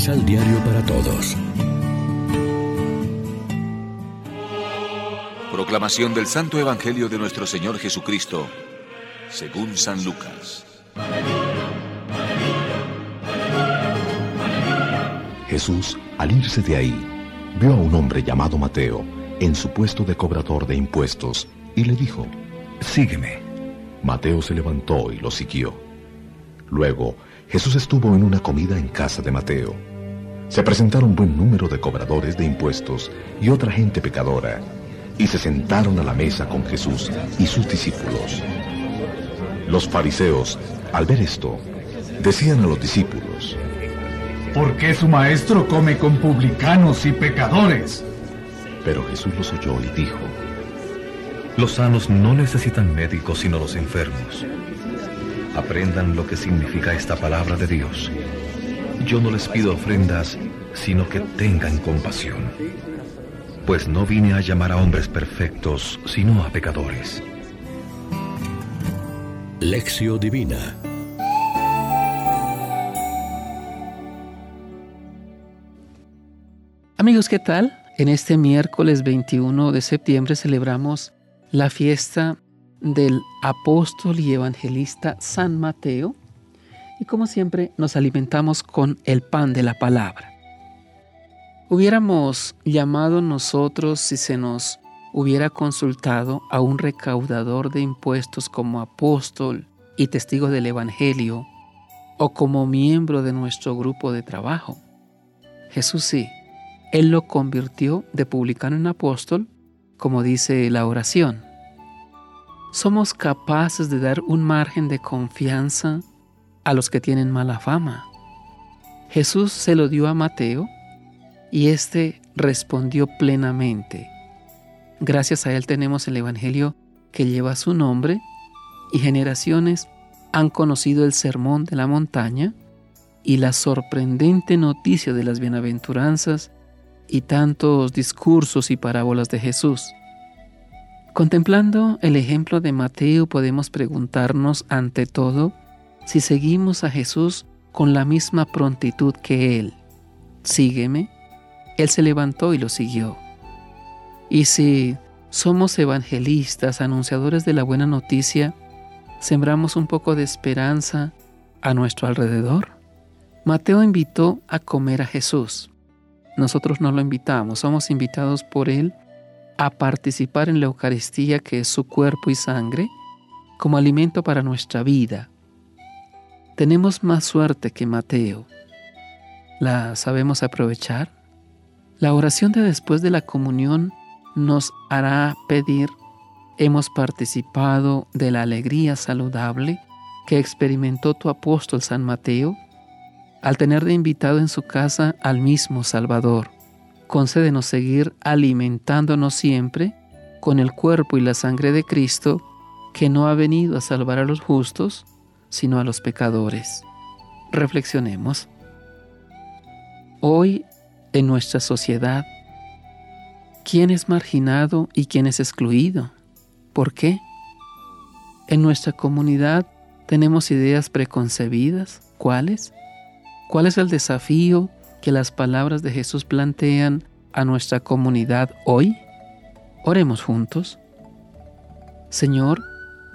Misal Diario para Todos. Proclamación del Santo Evangelio de nuestro Señor Jesucristo, según San Lucas. Jesús, al irse de ahí, vio a un hombre llamado Mateo en su puesto de cobrador de impuestos y le dijo, Sígueme. Mateo se levantó y lo siguió. Luego, Jesús estuvo en una comida en casa de Mateo. Se presentaron buen número de cobradores de impuestos y otra gente pecadora, y se sentaron a la mesa con Jesús y sus discípulos. Los fariseos, al ver esto, decían a los discípulos, ¿Por qué su maestro come con publicanos y pecadores? Pero Jesús los oyó y dijo, Los sanos no necesitan médicos sino los enfermos. Aprendan lo que significa esta palabra de Dios. Yo no les pido ofrendas, sino que tengan compasión. Pues no vine a llamar a hombres perfectos, sino a pecadores. Lección Divina Amigos, ¿qué tal? En este miércoles 21 de septiembre celebramos la fiesta del apóstol y evangelista San Mateo y como siempre nos alimentamos con el pan de la palabra. Hubiéramos llamado nosotros si se nos hubiera consultado a un recaudador de impuestos como apóstol y testigo del Evangelio o como miembro de nuestro grupo de trabajo. Jesús sí él lo convirtió de publicano en apóstol, como dice la oración. Somos capaces de dar un margen de confianza a los que tienen mala fama. Jesús se lo dio a Mateo y éste respondió plenamente. Gracias a él tenemos el Evangelio que lleva su nombre y generaciones han conocido el sermón de la montaña y la sorprendente noticia de las bienaventuranzas y tantos discursos y parábolas de Jesús. Contemplando el ejemplo de Mateo podemos preguntarnos ante todo si seguimos a Jesús con la misma prontitud que Él. Sígueme. Él se levantó y lo siguió. Y si somos evangelistas, anunciadores de la buena noticia, sembramos un poco de esperanza a nuestro alrededor. Mateo invitó a comer a Jesús. Nosotros no lo invitamos, somos invitados por Él a participar en la Eucaristía que es su cuerpo y sangre como alimento para nuestra vida. Tenemos más suerte que Mateo. ¿La sabemos aprovechar? La oración de después de la comunión nos hará pedir, hemos participado de la alegría saludable que experimentó tu apóstol San Mateo al tener de invitado en su casa al mismo Salvador. Concédenos seguir alimentándonos siempre con el cuerpo y la sangre de Cristo, que no ha venido a salvar a los justos, sino a los pecadores. Reflexionemos. Hoy, en nuestra sociedad, ¿quién es marginado y quién es excluido? ¿Por qué? En nuestra comunidad tenemos ideas preconcebidas. ¿Cuáles? ¿Cuál es el desafío que las palabras de Jesús plantean a nuestra comunidad hoy? Oremos juntos. Señor,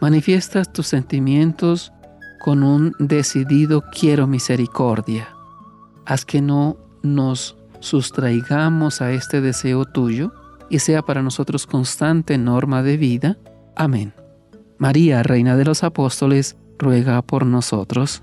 manifiestas tus sentimientos con un decidido quiero misericordia. Haz que no nos sustraigamos a este deseo tuyo y sea para nosotros constante norma de vida. Amén. María, Reina de los Apóstoles, ruega por nosotros.